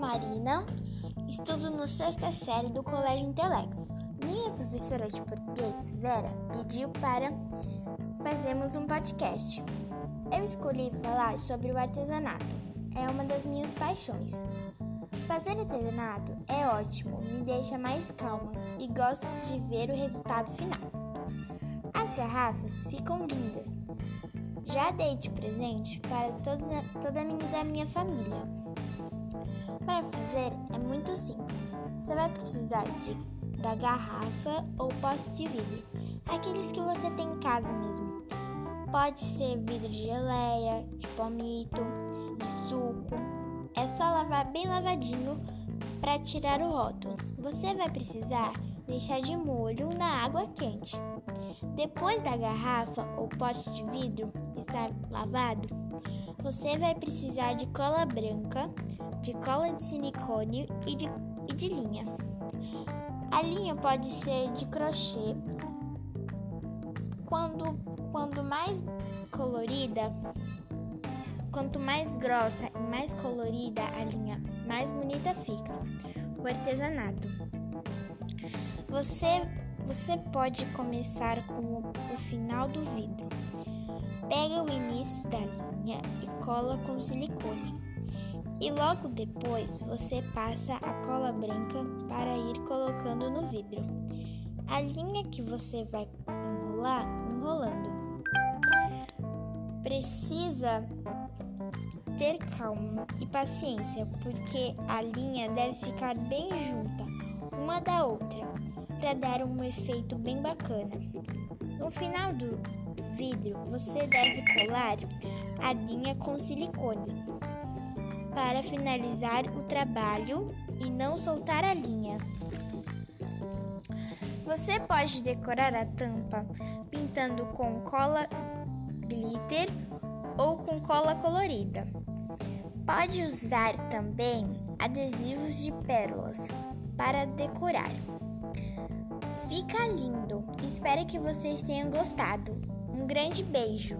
Marina, estudo no sexta série do Colégio Intelectos. Minha professora de português, Vera, pediu para fazermos um podcast. Eu escolhi falar sobre o artesanato. É uma das minhas paixões. Fazer artesanato é ótimo, me deixa mais calma e gosto de ver o resultado final. As garrafas ficam lindas. Já dei de presente para todos, toda a minha, da minha família. Para fazer é muito simples. Você vai precisar de, da garrafa ou pote de vidro, aqueles que você tem em casa mesmo. Pode ser vidro de geleia, de palmito, de suco. É só lavar bem lavadinho para tirar o rótulo. Você vai precisar deixar de molho na água quente. Depois da garrafa ou pote de vidro estar lavado, você vai precisar de cola branca, de cola de silicone e de, e de linha. A linha pode ser de crochê. Quando, quando mais colorida, quanto mais grossa e mais colorida a linha, mais bonita fica. O artesanato. Você, você pode começar com o final do vidro. Pega o início da linha e cola com silicone. E logo depois você passa a cola branca para ir colocando no vidro. A linha que você vai enrolar, enrolando. Precisa ter calma e paciência, porque a linha deve ficar bem junta uma da outra para dar um efeito bem bacana. No final do vidro, você deve colar a linha com silicone para finalizar o trabalho e não soltar a linha. Você pode decorar a tampa pintando com cola glitter ou com cola colorida. Pode usar também adesivos de pérolas para decorar. Fica lindo! Espero que vocês tenham gostado. Um grande beijo!